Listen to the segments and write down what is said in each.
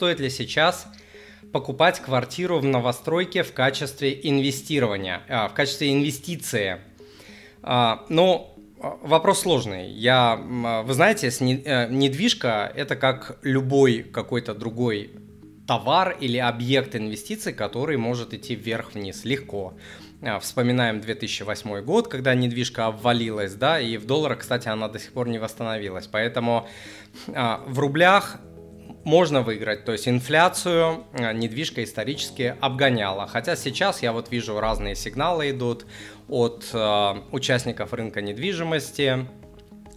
стоит ли сейчас покупать квартиру в новостройке в качестве инвестирования, а, в качестве инвестиции? А, ну, вопрос сложный. Я, вы знаете, э, недвижка – это как любой какой-то другой товар или объект инвестиций, который может идти вверх-вниз легко. А, вспоминаем 2008 год, когда недвижка обвалилась, да, и в долларах, кстати, она до сих пор не восстановилась. Поэтому а, в рублях можно выиграть, то есть инфляцию а, недвижка исторически обгоняла. Хотя сейчас я вот вижу разные сигналы идут от э, участников рынка недвижимости,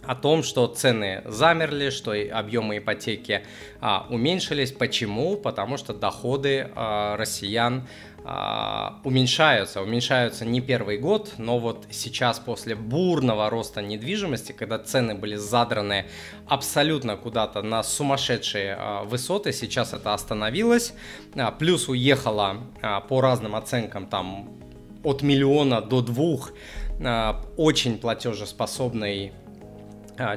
о том, что цены замерли, что объемы ипотеки а, уменьшились. Почему? Потому что доходы а, россиян уменьшаются. Уменьшаются не первый год, но вот сейчас после бурного роста недвижимости, когда цены были задраны абсолютно куда-то на сумасшедшие а, высоты, сейчас это остановилось. А, плюс уехала а, по разным оценкам там от миллиона до двух а, очень платежеспособный а,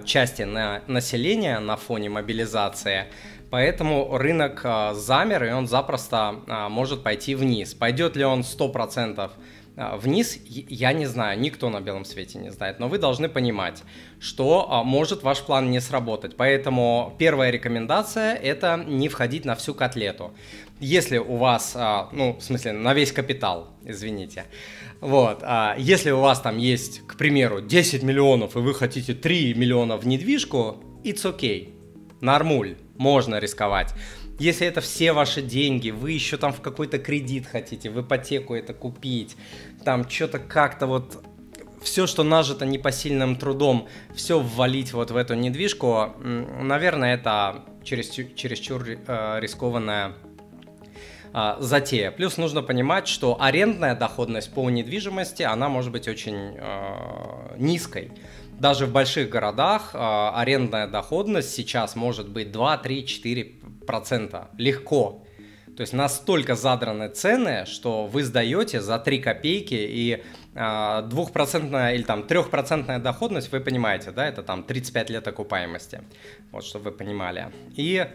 части на населения на фоне мобилизации, поэтому рынок а, замер и он запросто а, может пойти вниз. Пойдет ли он 100% вниз, я не знаю, никто на белом свете не знает, но вы должны понимать, что может ваш план не сработать. Поэтому первая рекомендация – это не входить на всю котлету. Если у вас, ну, в смысле, на весь капитал, извините, вот. А если у вас там есть, к примеру, 10 миллионов, и вы хотите 3 миллиона в недвижку, it's okay. Нормуль, можно рисковать. Если это все ваши деньги, вы еще там в какой-то кредит хотите, в ипотеку это купить, там что-то как-то вот все, что нажито непосильным трудом, все ввалить вот в эту недвижку, наверное, это через, чересчур э, рискованная а, затея. Плюс нужно понимать, что арендная доходность по недвижимости, она может быть очень э, низкой. Даже в больших городах э, арендная доходность сейчас может быть 2, 3, 4 процента. Легко. То есть настолько задраны цены, что вы сдаете за 3 копейки и двухпроцентная или там трехпроцентная доходность, вы понимаете, да, это там 35 лет окупаемости. Вот, чтобы вы понимали. И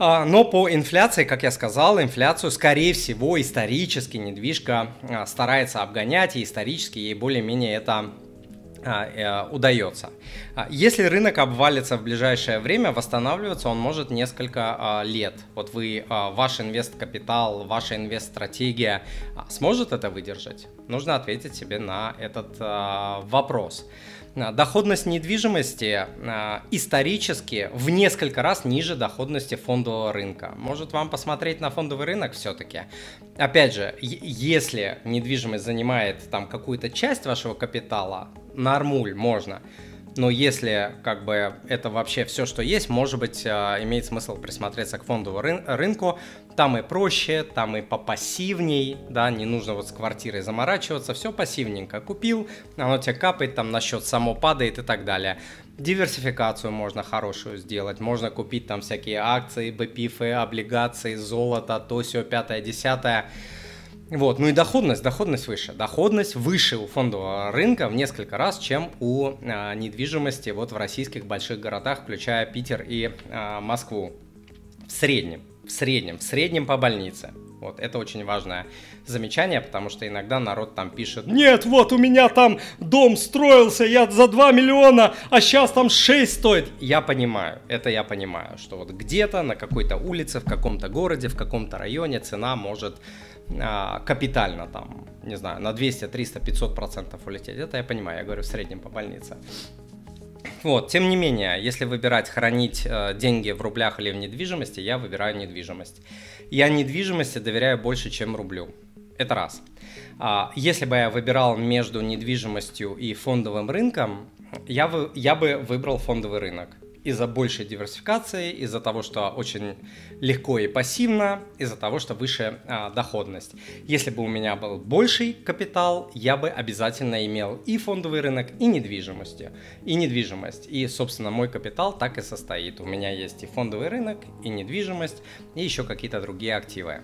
а, но по инфляции, как я сказал, инфляцию, скорее всего, исторически недвижка а, старается обгонять, и исторически ей более-менее это а, удается. Если рынок обвалится в ближайшее время, восстанавливаться он может несколько лет. Вот вы, ваш инвест-капитал, ваша инвест-стратегия сможет это выдержать? Нужно ответить себе на этот вопрос. Доходность недвижимости э, исторически в несколько раз ниже доходности фондового рынка. Может вам посмотреть на фондовый рынок все-таки? Опять же, если недвижимость занимает там какую-то часть вашего капитала, нормуль можно но если как бы это вообще все, что есть, может быть, а, имеет смысл присмотреться к фондовому рын- рынку. Там и проще, там и попассивней, да, не нужно вот с квартирой заморачиваться, все пассивненько. Купил, оно тебе капает, там на счет само падает и так далее. Диверсификацию можно хорошую сделать, можно купить там всякие акции, БПИФы, облигации, золото, то все, пятое, десятое. Вот, ну и доходность, доходность выше. Доходность выше у фондового рынка в несколько раз, чем у а, недвижимости вот в российских больших городах, включая Питер и а, Москву. В среднем, в среднем, в среднем по больнице. Вот, это очень важное замечание, потому что иногда народ там пишет, нет, вот у меня там дом строился, я за 2 миллиона, а сейчас там 6 стоит. Я понимаю, это я понимаю, что вот где-то на какой-то улице, в каком-то городе, в каком-то районе цена может капитально там, не знаю, на 200, 300, 500 процентов улететь. Это я понимаю, я говорю в среднем по больнице. Вот, тем не менее, если выбирать хранить э, деньги в рублях или в недвижимости, я выбираю недвижимость. Я недвижимости доверяю больше, чем рублю. Это раз. А, если бы я выбирал между недвижимостью и фондовым рынком, я, бы, я бы выбрал фондовый рынок из-за большей диверсификации, из-за того, что очень легко и пассивно, из-за того, что выше а, доходность. Если бы у меня был больший капитал, я бы обязательно имел и фондовый рынок, и недвижимость. И недвижимость. И, собственно, мой капитал так и состоит. У меня есть и фондовый рынок, и недвижимость, и еще какие-то другие активы.